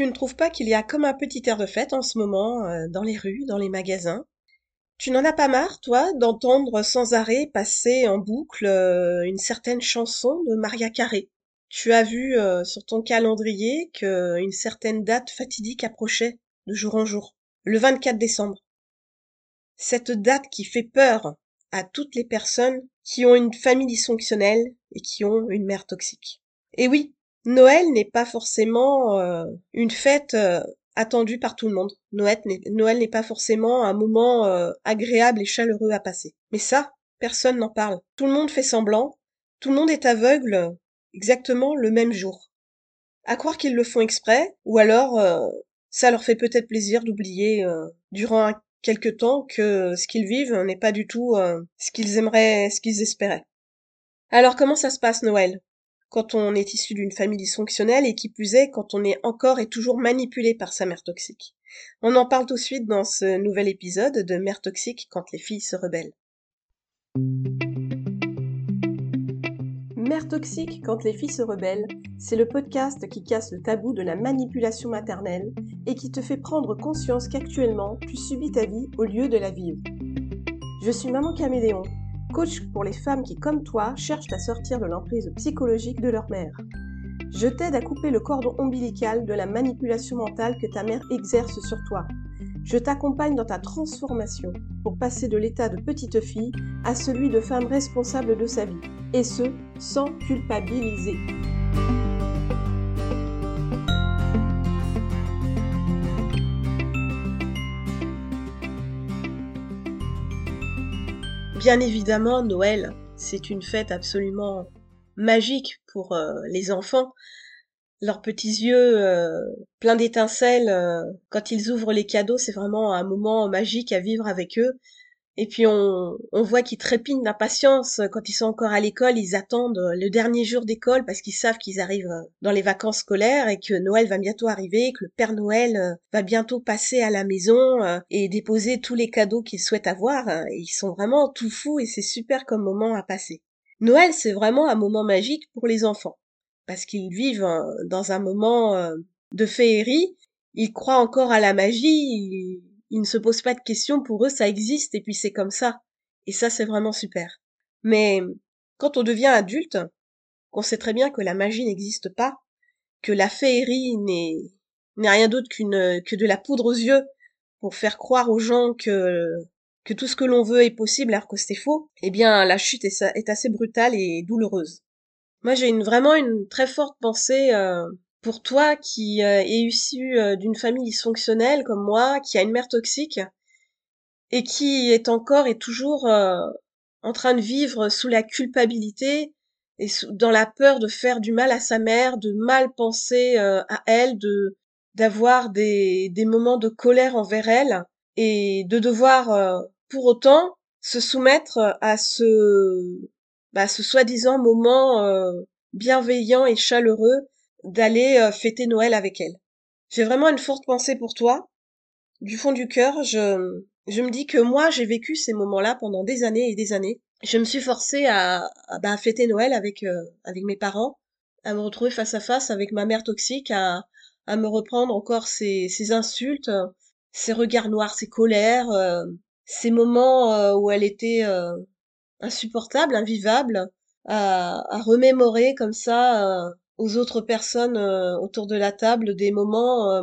Tu ne trouves pas qu'il y a comme un petit air de fête en ce moment euh, dans les rues, dans les magasins? Tu n'en as pas marre, toi, d'entendre sans arrêt passer en boucle euh, une certaine chanson de Maria Carré Tu as vu euh, sur ton calendrier qu'une certaine date fatidique approchait de jour en jour, le 24 décembre. Cette date qui fait peur à toutes les personnes qui ont une famille dysfonctionnelle et qui ont une mère toxique. Et oui, Noël n'est pas forcément euh, une fête euh, attendue par tout le monde. Noël n'est pas forcément un moment euh, agréable et chaleureux à passer. Mais ça, personne n'en parle. Tout le monde fait semblant. Tout le monde est aveugle exactement le même jour. À croire qu'ils le font exprès, ou alors ça leur fait peut-être plaisir d'oublier durant quelque temps que ce qu'ils vivent n'est pas du tout ce qu'ils aimeraient, ce qu'ils espéraient. Alors comment ça se passe Noël? Quand on est issu d'une famille dysfonctionnelle et qui plus est quand on est encore et toujours manipulé par sa mère toxique. On en parle tout de suite dans ce nouvel épisode de Mère toxique quand les filles se rebellent. Mère toxique quand les filles se rebellent, c'est le podcast qui casse le tabou de la manipulation maternelle et qui te fait prendre conscience qu'actuellement tu subis ta vie au lieu de la vivre. Je suis Maman Caméléon coach pour les femmes qui, comme toi, cherchent à sortir de l'emprise psychologique de leur mère. Je t'aide à couper le cordon ombilical de la manipulation mentale que ta mère exerce sur toi. Je t'accompagne dans ta transformation pour passer de l'état de petite fille à celui de femme responsable de sa vie, et ce, sans culpabiliser. Bien évidemment, Noël, c'est une fête absolument magique pour euh, les enfants. Leurs petits yeux euh, pleins d'étincelles, euh, quand ils ouvrent les cadeaux, c'est vraiment un moment magique à vivre avec eux. Et puis on, on voit qu'ils trépignent d'impatience quand ils sont encore à l'école, ils attendent le dernier jour d'école parce qu'ils savent qu'ils arrivent dans les vacances scolaires et que Noël va bientôt arriver, que le Père Noël euh, va bientôt passer à la maison euh, et déposer tous les cadeaux qu'ils souhaitent avoir. ils sont vraiment tout fous et c'est super comme moment à passer. Noël, c'est vraiment un moment magique pour les enfants parce qu'ils vivent dans un moment euh, de féerie, ils croient encore à la magie, ils ne se posent pas de questions, pour eux ça existe et puis c'est comme ça. Et ça c'est vraiment super. Mais quand on devient adulte, qu'on sait très bien que la magie n'existe pas, que la féerie n'est n'est rien d'autre qu'une que de la poudre aux yeux pour faire croire aux gens que que tout ce que l'on veut est possible alors que c'est faux, eh bien la chute est, assez brutale et douloureuse. Moi j'ai une, vraiment une très forte pensée euh, pour toi qui euh, est issu euh, d'une famille dysfonctionnelle comme moi, qui a une mère toxique et qui est encore et toujours euh, en train de vivre sous la culpabilité et dans la peur de faire du mal à sa mère, de mal penser à elle, de d'avoir des, des moments de colère envers elle et de devoir pour autant se soumettre à ce bah, ce soi-disant moment bienveillant et chaleureux d'aller euh, fêter Noël avec elle. J'ai vraiment une forte pensée pour toi. Du fond du cœur, je, je me dis que moi, j'ai vécu ces moments-là pendant des années et des années. Je me suis forcée à, à, bah, fêter Noël avec, euh, avec mes parents, à me retrouver face à face avec ma mère toxique, à, à me reprendre encore ces, ces insultes, ces regards noirs, ces colères, euh, ces moments où elle était insupportable, invivable, à, à remémorer comme ça aux autres personnes euh, autour de la table des moments euh,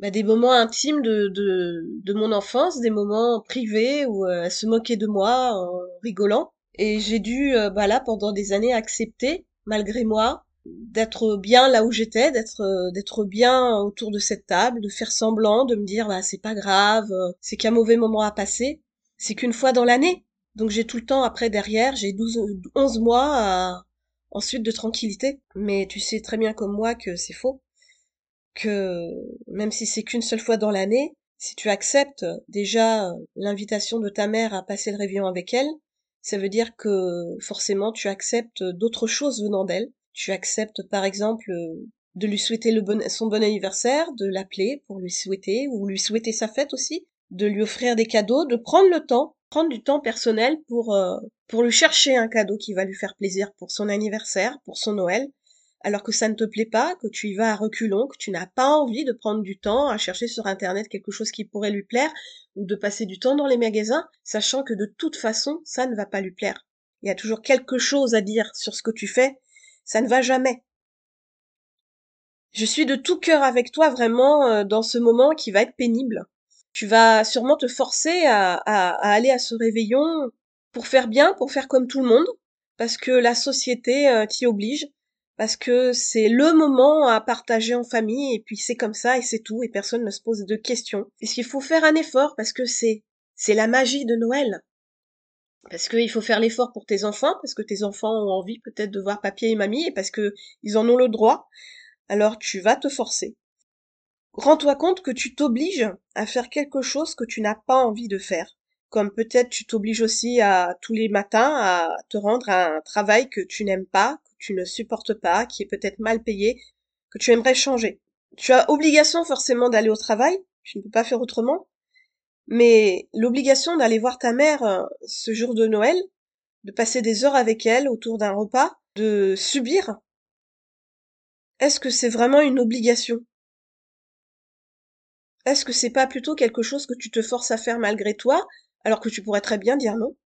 bah, des moments intimes de, de, de mon enfance, des moments privés où euh, elle se moquait de moi en rigolant. Et j'ai dû, bah là, pendant des années, accepter, malgré moi, d'être bien là où j'étais, d'être d'être bien autour de cette table, de faire semblant, de me dire bah c'est pas grave, c'est qu'un mauvais moment à passer, c'est qu'une fois dans l'année. Donc j'ai tout le temps après derrière, j'ai 12 11 mois à ensuite de tranquillité. Mais tu sais très bien comme moi que c'est faux. Que même si c'est qu'une seule fois dans l'année, si tu acceptes déjà l'invitation de ta mère à passer le réveillon avec elle, ça veut dire que forcément tu acceptes d'autres choses venant d'elle. Tu acceptes par exemple de lui souhaiter son bon anniversaire, de l'appeler pour lui souhaiter, ou lui souhaiter sa fête aussi, de lui offrir des cadeaux, de prendre le temps prendre du temps personnel pour euh, pour lui chercher un cadeau qui va lui faire plaisir pour son anniversaire, pour son Noël. alors que ça ne te plaît pas, que tu y vas à reculons, que tu n'as pas envie de prendre du temps à chercher sur Internet quelque chose qui pourrait lui plaire, ou de passer du temps dans les magasins, sachant que de toute façon, ça ne va pas lui plaire. Il y a toujours quelque chose à dire sur ce que tu fais, ça ne va jamais. Je suis de tout cœur avec toi vraiment euh, dans ce moment qui va être pénible. Tu vas sûrement te forcer à, à aller à ce réveillon pour faire bien, pour faire comme tout le monde, parce que la société euh, t'y oblige, parce que c'est le moment à partager en famille, et puis c'est comme ça, et c'est tout, et personne ne se pose de questions. Est-ce qu'il faut faire un effort, parce que c'est, c'est la magie de Noël. Parce qu'il faut faire l'effort pour tes enfants, parce que tes enfants ont envie peut-être de voir papier et mamie, et parce que ils en ont le droit. Alors tu vas te forcer. Rends-toi compte que tu t'obliges à faire quelque chose que tu n'as pas envie de faire comme peut-être tu t'obliges aussi à tous les matins à te rendre à un travail que tu n'aimes pas, que tu ne supportes pas, qui est peut-être mal payé, que tu aimerais changer. Tu as obligation forcément d'aller au travail, tu ne peux pas faire autrement, mais l'obligation d'aller voir ta mère euh, ce jour de Noël, de passer des heures avec elle autour d'un repas, de subir, est-ce que c'est vraiment une obligation? Est-ce que c'est pas plutôt quelque chose que tu te forces à faire malgré toi? Alors que tu pourrais très bien dire non.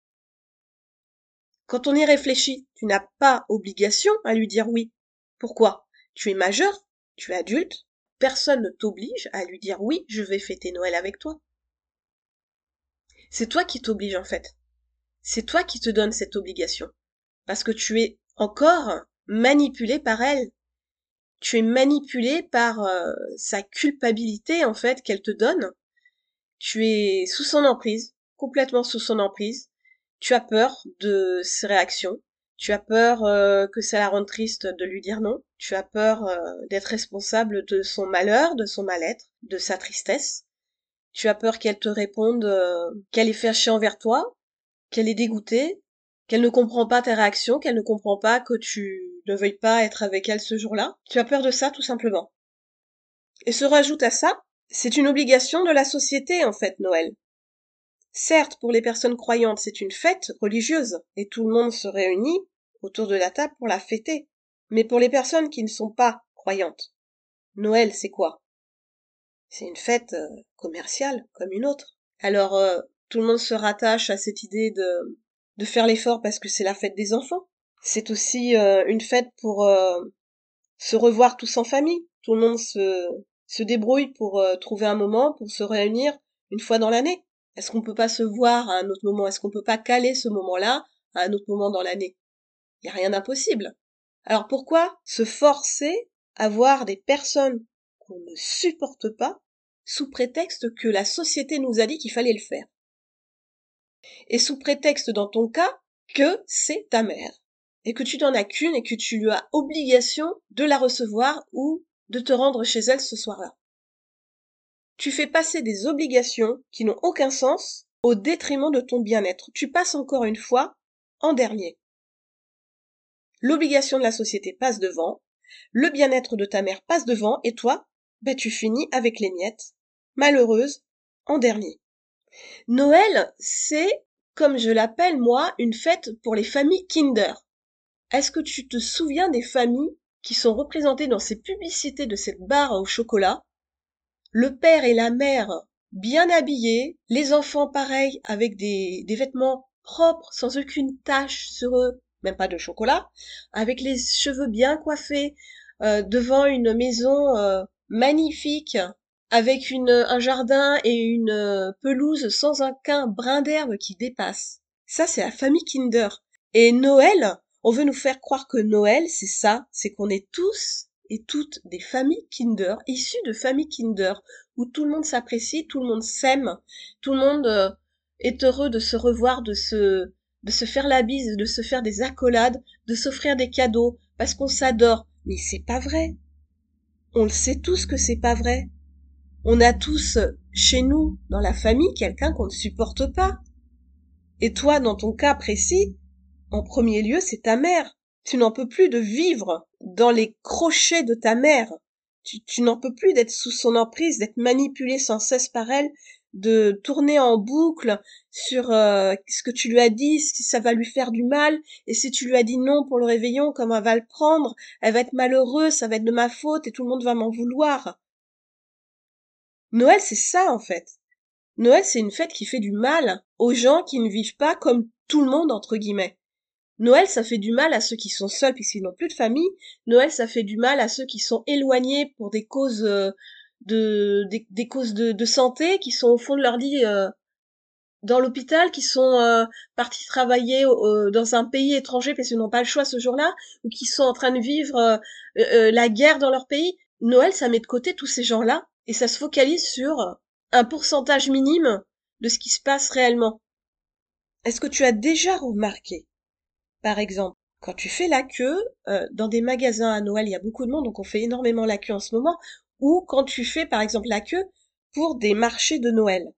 Quand on y réfléchit, tu n'as pas obligation à lui dire oui. Pourquoi? Tu es majeur, tu es adulte, personne ne t'oblige à lui dire oui, je vais fêter Noël avec toi. C'est toi qui t'oblige en fait. C'est toi qui te donne cette obligation. Parce que tu es encore manipulé par elle. Tu es manipulé par euh, sa culpabilité en fait qu'elle te donne. Tu es sous son emprise complètement sous son emprise. Tu as peur de ses réactions. Tu as peur euh, que ça la rende triste de lui dire non. Tu as peur euh, d'être responsable de son malheur, de son mal-être, de sa tristesse. Tu as peur qu'elle te réponde euh, qu'elle est fâchée envers toi, qu'elle est dégoûtée, qu'elle ne comprend pas tes réactions, qu'elle ne comprend pas que tu ne veuilles pas être avec elle ce jour-là. Tu as peur de ça tout simplement. Et se rajoute à ça, c'est une obligation de la société en fait, Noël. Certes, pour les personnes croyantes, c'est une fête religieuse, et tout le monde se réunit autour de la table pour la fêter. Mais pour les personnes qui ne sont pas croyantes, Noël, c'est quoi? C'est une fête euh, commerciale, comme une autre. Alors, euh, tout le monde se rattache à cette idée de, faire l'effort parce que c'est la fête des enfants. C'est aussi euh, une fête pour se revoir tous en famille. Tout le monde se débrouille pour trouver un moment, pour se réunir une fois dans l'année. Est-ce qu'on peut pas se voir à un autre moment? Est-ce qu'on peut pas caler ce moment-là à un autre moment dans l'année? Il n'y a rien d'impossible. Alors pourquoi se forcer à voir des personnes qu'on ne supporte pas sous prétexte que la société nous a dit qu'il fallait le faire? Et sous prétexte dans ton cas que c'est ta mère et que tu n'en as qu'une et que tu lui as obligation de la recevoir ou de te rendre chez elle ce soir-là tu fais passer des obligations qui n'ont aucun sens au détriment de ton bien-être. Tu passes encore une fois en dernier. L'obligation de la société passe devant, le bien-être de ta mère passe devant, et toi, ben tu finis avec les miettes, malheureuse, en dernier. Noël, c'est, comme je l'appelle moi, une fête pour les familles Kinder. Est-ce que tu te souviens des familles qui sont représentées dans ces publicités de cette barre au chocolat? Le père et la mère bien habillés, les enfants pareils avec des, des vêtements propres, sans aucune tache sur eux, même pas de chocolat, avec les cheveux bien coiffés, euh, devant une maison euh, magnifique, avec une, un jardin et une euh, pelouse sans aucun brin d'herbe qui dépasse. Ça, c'est la famille Kinder. Et Noël, on veut nous faire croire que Noël, c'est ça, c'est qu'on est tous et toutes des familles Kinder, issues de familles Kinder, où tout le monde s'apprécie, tout le monde s'aime, tout le monde euh, est heureux de se revoir, de se, de se faire la bise, de se faire des accolades, de s'offrir des cadeaux, parce qu'on s'adore. Mais c'est pas vrai. On le sait tous que c'est pas vrai. On a tous chez nous, dans la famille, quelqu'un qu'on ne supporte pas. Et toi, dans ton cas précis, en premier lieu, c'est ta mère. Tu n'en peux plus de vivre dans les crochets de ta mère. Tu, n'en peux plus d'être sous son emprise, d'être manipulé sans cesse par elle, de tourner en boucle sur euh, ce que tu lui as dit, si ça va lui faire du mal, et si tu lui as dit non pour le réveillon, comment elle va le prendre, elle va être malheureuse, ça va être de ma faute, et tout le monde va m'en vouloir. Noël, c'est ça en fait. Noël, c'est une fête qui fait du mal aux gens qui ne vivent pas comme tout le monde, entre guillemets. Noël, ça fait du mal à ceux qui sont seuls puisqu'ils n'ont plus de famille. Noël, ça fait du mal à ceux qui sont éloignés pour des causes euh, de des, causes de, santé, qui sont au fond de leur vie euh, dans l'hôpital, qui sont euh, partis travailler dans un pays étranger parce qu'ils n'ont pas le choix ce jour-là, ou qui sont en train de vivre la guerre dans leur pays. Noël, ça met de côté tous ces gens-là et ça se focalise sur un pourcentage minime de ce qui se passe réellement. Est-ce que tu as déjà remarqué par exemple, quand tu fais la queue, euh, dans des magasins à Noël, il y a beaucoup de monde, donc on fait énormément la queue en ce moment, ou quand tu fais par exemple la queue pour des marchés de Noël.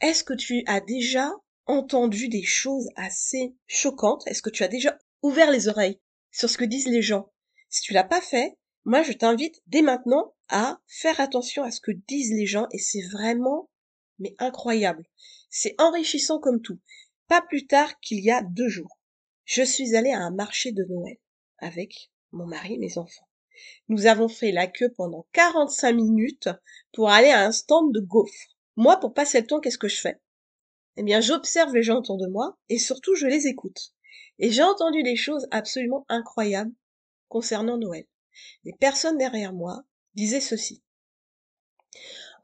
Est-ce que tu as déjà entendu des choses assez choquantes? Est-ce que tu as déjà ouvert les oreilles sur ce que disent les gens? Si tu l'as pas fait, moi je t'invite dès maintenant à faire attention à ce que disent les gens et c'est vraiment mais incroyable. C'est enrichissant comme tout. Pas plus tard qu'il y a deux jours je suis allée à un marché de Noël avec mon mari et mes enfants. Nous avons fait la queue pendant 45 minutes pour aller à un stand de gaufres. Moi, pour passer le temps, qu'est-ce que je fais? Eh bien, j'observe les gens autour de moi et surtout, je les écoute. Et j'ai entendu des choses absolument incroyables concernant Noël. Les personnes derrière moi disaient ceci.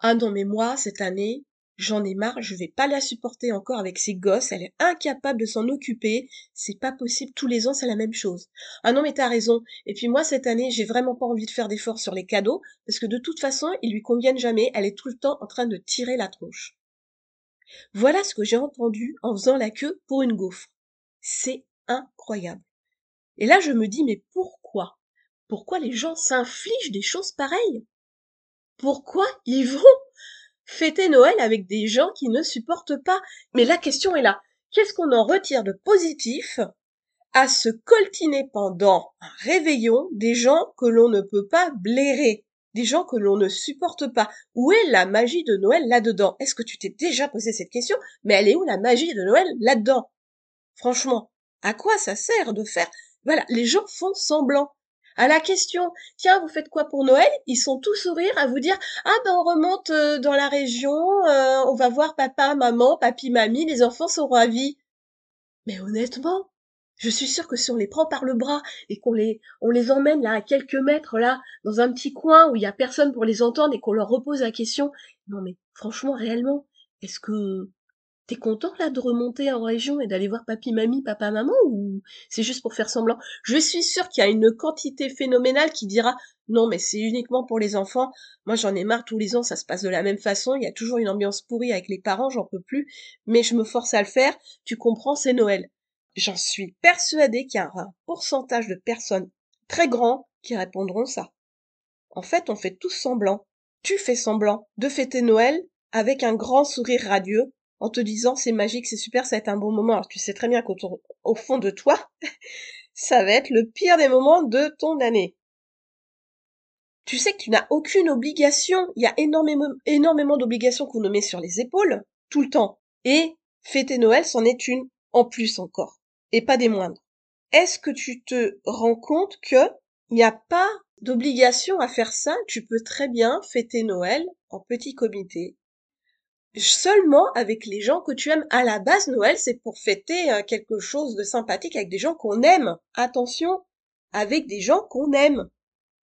Ah non, mais moi, cette année, J'en ai marre, je vais pas la supporter encore avec ses gosses, elle est incapable de s'en occuper, c'est pas possible, tous les ans c'est la même chose. Ah non mais t'as raison, et puis moi cette année j'ai vraiment pas envie de faire d'efforts sur les cadeaux, parce que de toute façon ils lui conviennent jamais, elle est tout le temps en train de tirer la tronche. Voilà ce que j'ai entendu en faisant la queue pour une gaufre. C'est incroyable. Et là je me dis mais pourquoi? Pourquoi les gens s'infligent des choses pareilles? Pourquoi ils vont fêter Noël avec des gens qui ne supportent pas. Mais la question est là. Qu'est-ce qu'on en retire de positif à se coltiner pendant un réveillon des gens que l'on ne peut pas blairer, des gens que l'on ne supporte pas? Où est la magie de Noël là-dedans? Est-ce que tu t'es déjà posé cette question? Mais elle est où la magie de Noël là-dedans? Franchement, à quoi ça sert de faire? Voilà, les gens font semblant. À la question, tiens, vous faites quoi pour Noël? Ils sont tous sourires à vous dire, ah ben on remonte euh, dans la région, euh, on va voir papa, maman, papy, mamie, les enfants sont ravis. Mais honnêtement, je suis sûre que si on les prend par le bras et qu'on les, on les emmène là à quelques mètres là, dans un petit coin où il y a personne pour les entendre et qu'on leur repose la question, non mais franchement, réellement, est-ce que Content là de remonter en région et d'aller voir papy, mamie, papa, maman ou c'est juste pour faire semblant? Je suis sûre qu'il y a une quantité phénoménale qui dira non mais c'est uniquement pour les enfants. Moi j'en ai marre tous les ans, ça se passe de la même façon, il y a toujours une ambiance pourrie avec les parents, j'en peux plus, mais je me force à le faire, tu comprends, c'est Noël. J'en suis persuadée qu'il y a un pourcentage de personnes très grand qui répondront ça. En fait, on fait tous semblant. Tu fais semblant de fêter Noël avec un grand sourire radieux en te disant c'est magique, c'est super, ça va être un bon moment. Alors tu sais très bien qu'au fond de toi, ça va être le pire des moments de ton année. Tu sais que tu n'as aucune obligation, il y a énormément, d'obligations qu'on nous met sur les épaules, tout le temps. Et fêter Noël, c'en est une en plus encore. Et pas des moindres. Est-ce que tu te rends compte que il n'y a pas d'obligation à faire ça, tu peux très bien fêter Noël en petit comité, seulement avec les gens que tu aimes. À la base, Noël, c'est pour fêter euh, quelque chose de sympathique avec des gens qu'on aime. Attention, avec des gens qu'on aime,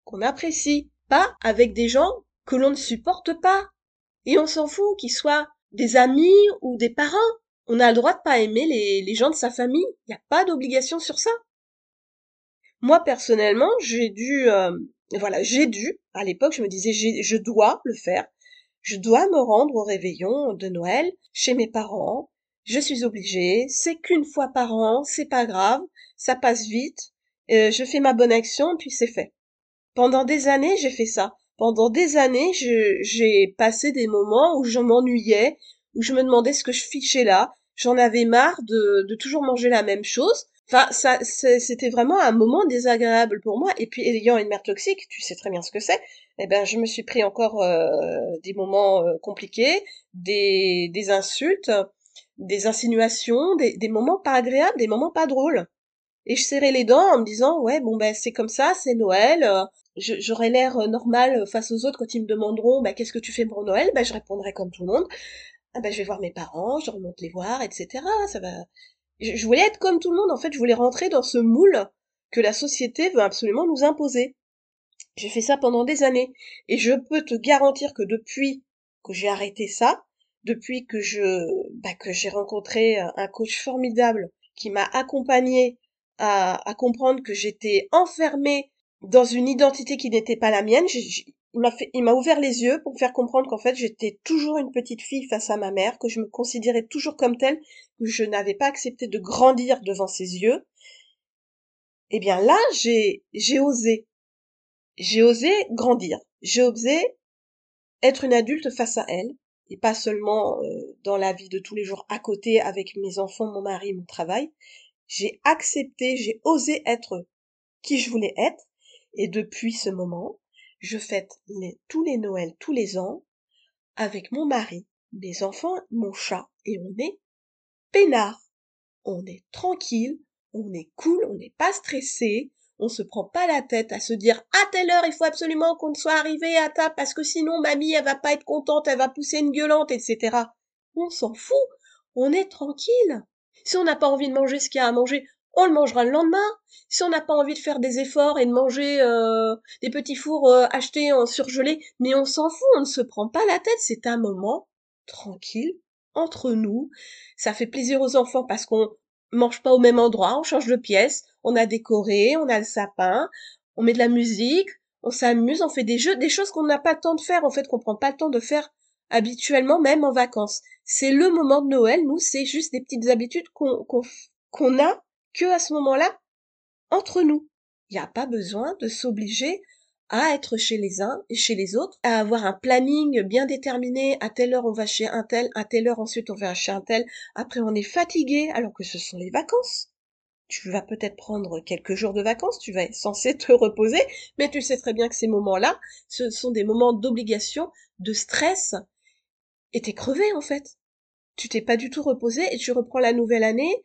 qu'on apprécie, pas avec des gens que l'on ne supporte pas. Et on s'en fout qu'ils soient des amis ou des parents. On a le droit de pas aimer les, gens de sa famille. Il n'y a pas d'obligation sur ça. Moi, personnellement, j'ai dû, euh, voilà, j'ai dû, à l'époque, je me disais, je dois le faire je dois me rendre au réveillon de Noël chez mes parents. Je suis obligée. C'est qu'une fois par an. C'est pas grave. Ça passe vite. Euh, je fais ma bonne action, puis c'est fait. Pendant des années, j'ai fait ça. Pendant des années, j'ai passé des moments où je m'ennuyais, où je me demandais ce que je fichais là. J'en avais marre de, de toujours manger la même chose. Enfin, ça, c'était vraiment un moment désagréable pour moi. Et puis, ayant une mère toxique, tu sais très bien ce que c'est. Eh ben, je me suis pris encore euh, des moments euh, compliqués, des, des insultes, des insinuations, des, des moments pas agréables, des moments pas drôles. Et je serrais les dents en me disant, ouais, bon ben c'est comme ça, c'est Noël. Euh, j'aurai l'air normal face aux autres quand ils me demanderont, bah, qu'est-ce que tu fais pour Noël? Ben je répondrai comme tout le monde. Ah ben je vais voir mes parents, je remonte les voir, etc. Ça va, je, voulais être comme tout le monde, en fait, je voulais rentrer dans ce moule que la société veut absolument nous imposer. J'ai fait ça pendant des années, et je peux te garantir que depuis que j'ai arrêté ça, depuis que je, bah, que j'ai rencontré un coach formidable qui m'a accompagné à, à comprendre que j'étais enfermée dans une identité qui n'était pas la mienne, m'a il m'a ouvert les yeux pour me faire comprendre qu'en fait j'étais toujours une petite fille face à ma mère, que je me considérais toujours comme telle, que je n'avais pas accepté de grandir devant ses yeux. Eh bien là, j'ai, j'ai osé. J'ai osé grandir. J'ai osé être une adulte face à elle, et pas seulement euh, dans la vie de tous les jours à côté avec mes enfants, mon mari, mon travail. J'ai accepté, j'ai osé être qui je voulais être, et depuis ce moment, je fête tous les Noëls tous les ans avec mon mari, mes enfants, mon chat, et on est peinard. On est tranquille, on est cool, on n'est pas stressé, on se prend pas la tête à se dire à telle heure il faut absolument qu'on soit arrivé à table parce que sinon mamie elle va pas être contente, elle va pousser une gueulante, etc. On s'en fout, on est tranquille. Si on n'a pas envie de manger ce qu'il y a à manger, on le mangera le lendemain. Si on n'a pas envie de faire des efforts et de manger euh, des petits fours euh, achetés en surgelé, mais on s'en fout, on ne se prend pas la tête, c'est un moment tranquille entre nous. Ça fait plaisir aux enfants parce qu'on mange pas au même endroit, on change de pièce, on a décoré, on a le sapin, on met de la musique, on s'amuse, on fait des jeux, des choses qu'on n'a pas le temps de faire, en fait, qu'on prend pas le temps de faire habituellement, même en vacances. C'est le moment de Noël, nous, c'est juste des petites habitudes qu'on qu'on a que à ce moment-là entre nous. Il n'y a pas besoin de s'obliger à être chez les uns et chez les autres, à avoir un planning bien déterminé, à telle heure on va chez un tel, à telle heure ensuite on va chez un tel, après on est fatigué alors que ce sont les vacances. Tu vas peut-être prendre quelques jours de vacances, tu vas être censé te reposer, mais tu sais très bien que ces moments-là, ce sont des moments d'obligation, de stress, et t'es crevé en fait. Tu t'es pas du tout reposé et tu reprends la nouvelle année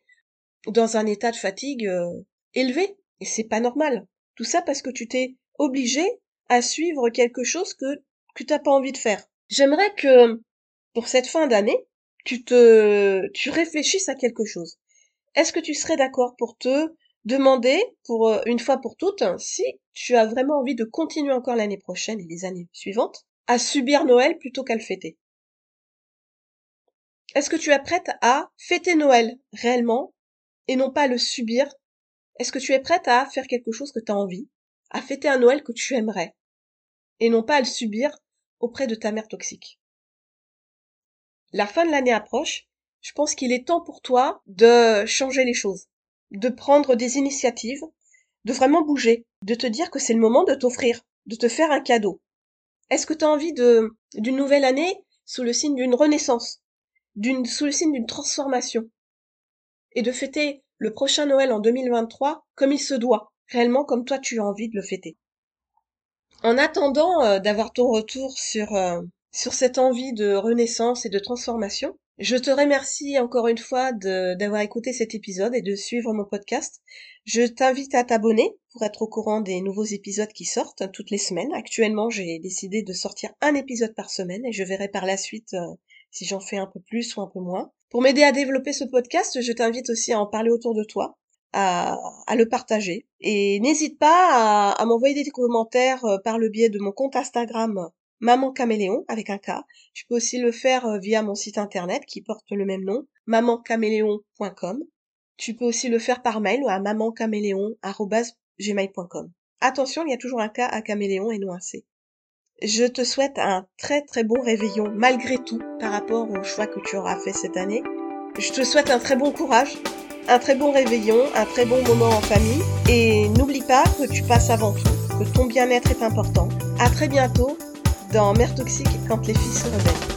dans un état de fatigue euh, élevé. Et c'est pas normal. Tout ça parce que tu t'es obligé à suivre quelque chose que, que t'as pas envie de faire. J'aimerais que, pour cette fin d'année, tu te, tu réfléchisses à quelque chose. Est-ce que tu serais d'accord pour te demander, pour euh, une fois pour toutes, si tu as vraiment envie de continuer encore l'année prochaine et les années suivantes, à subir Noël plutôt qu'à le fêter? Est-ce que tu es prête à fêter Noël réellement? Et non pas le subir Est-ce que tu es prête à faire quelque chose que tu as envie, à fêter un Noël que tu aimerais, et non pas à le subir auprès de ta mère toxique? La fin de l'année approche, je pense qu'il est temps pour toi de changer les choses, de prendre des initiatives, de vraiment bouger, de te dire que c'est le moment de t'offrir, de te faire un cadeau. Est-ce que tu as envie d'une nouvelle année sous le signe d'une renaissance, sous le signe d'une transformation? Et de fêter le prochain Noël en 2023 comme il se doit, réellement comme toi tu as envie de le fêter. En attendant euh, d'avoir ton retour sur, euh, sur cette envie de renaissance et de transformation, je te remercie encore une fois d'avoir écouté cet épisode et de suivre mon podcast. Je t'invite à t'abonner pour être au courant des nouveaux épisodes qui sortent toutes les semaines. Actuellement, j'ai décidé de sortir un épisode par semaine et je verrai par la suite euh, si j'en fais un peu plus ou un peu moins. Pour m'aider à développer ce podcast, je t'invite aussi à en parler autour de toi, à, le partager. Et n'hésite pas à, m'envoyer des commentaires euh, par le biais de mon compte Instagram Maman Caméléon avec un K. Tu peux aussi le faire euh, via mon site internet qui porte le même nom, mamancaméléon.com. Tu peux aussi le faire par mail à mamancaméléon.gmail.com. Attention, il y a toujours un K à caméléon et non un C. Je te souhaite un très très bon réveillon malgré tout par rapport au choix que tu auras fait cette année. Je te souhaite un très bon courage, un très bon réveillon, un très bon moment en famille et n'oublie pas que tu passes avant tout, que ton bien-être est important. À très bientôt dans Mère Toxique quand les filles se rebellent.